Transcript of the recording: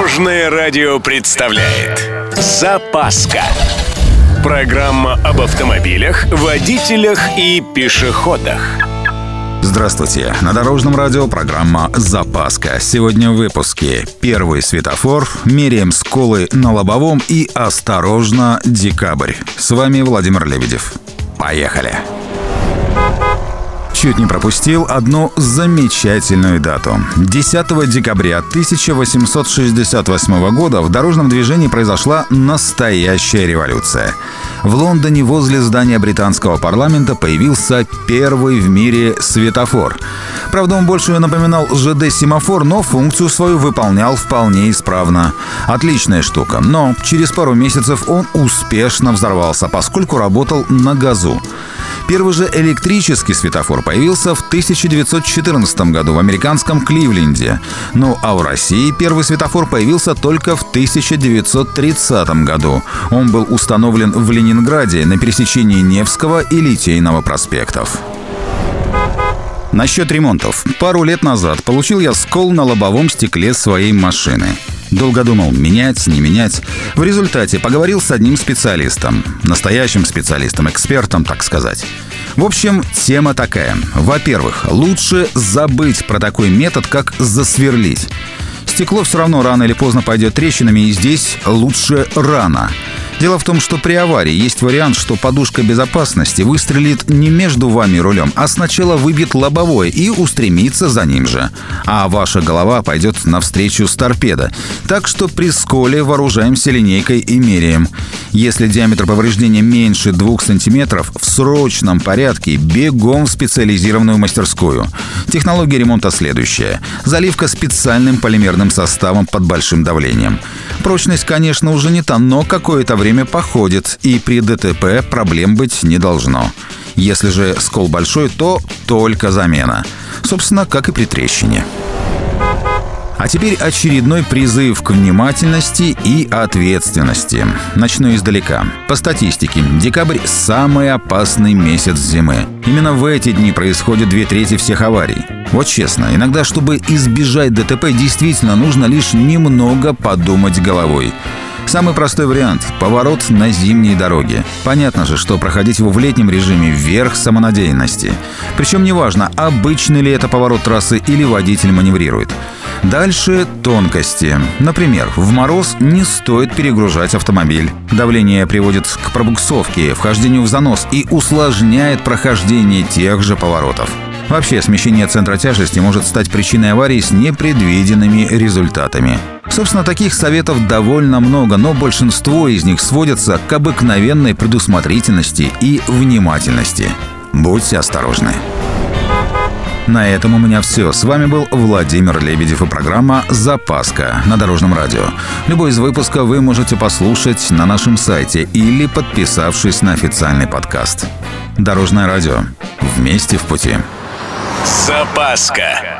Дорожное радио представляет Запаска Программа об автомобилях, водителях и пешеходах Здравствуйте! На Дорожном радио программа «Запаска». Сегодня в выпуске первый светофор, меряем сколы на лобовом и осторожно, декабрь. С вами Владимир Лебедев. Поехали! Чуть не пропустил одну замечательную дату. 10 декабря 1868 года в дорожном движении произошла настоящая революция. В Лондоне возле здания британского парламента появился первый в мире светофор. Правда, он больше напоминал ЖД-семафор, но функцию свою выполнял вполне исправно. Отличная штука, но через пару месяцев он успешно взорвался, поскольку работал на газу. Первый же электрический светофор появился в 1914 году в американском Кливленде. Ну а в России первый светофор появился только в 1930 году. Он был установлен в Ленинграде на пересечении Невского и Литейного проспектов. Насчет ремонтов. Пару лет назад получил я скол на лобовом стекле своей машины. Долго думал, менять, не менять. В результате поговорил с одним специалистом. Настоящим специалистом, экспертом, так сказать. В общем, тема такая. Во-первых, лучше забыть про такой метод, как засверлить. Стекло все равно рано или поздно пойдет трещинами, и здесь лучше рано. Дело в том, что при аварии есть вариант, что подушка безопасности выстрелит не между вами рулем, а сначала выбьет лобовое и устремится за ним же. А ваша голова пойдет навстречу с торпедо. Так что при сколе вооружаемся линейкой и меряем. Если диаметр повреждения меньше 2 см, в срочном порядке бегом в специализированную мастерскую. Технология ремонта следующая. Заливка специальным полимерным составом под большим давлением. Прочность, конечно, уже не та, но какое-то время походит, и при ДТП проблем быть не должно. Если же скол большой, то только замена. Собственно, как и при трещине. А теперь очередной призыв к внимательности и ответственности. Начну издалека. По статистике, декабрь – самый опасный месяц зимы. Именно в эти дни происходят две трети всех аварий. Вот честно, иногда, чтобы избежать ДТП, действительно нужно лишь немного подумать головой. Самый простой вариант – поворот на зимней дороге. Понятно же, что проходить его в летнем режиме – вверх самонадеянности. Причем неважно, обычный ли это поворот трассы или водитель маневрирует. Дальше тонкости. Например, в мороз не стоит перегружать автомобиль. Давление приводит к пробуксовке, вхождению в занос и усложняет прохождение тех же поворотов. Вообще, смещение центра тяжести может стать причиной аварии с непредвиденными результатами. Собственно, таких советов довольно много, но большинство из них сводятся к обыкновенной предусмотрительности и внимательности. Будьте осторожны. На этом у меня все. С вами был Владимир Лебедев и программа «Запаска» на Дорожном радио. Любой из выпусков вы можете послушать на нашем сайте или подписавшись на официальный подкаст. Дорожное радио. Вместе в пути. Запаска.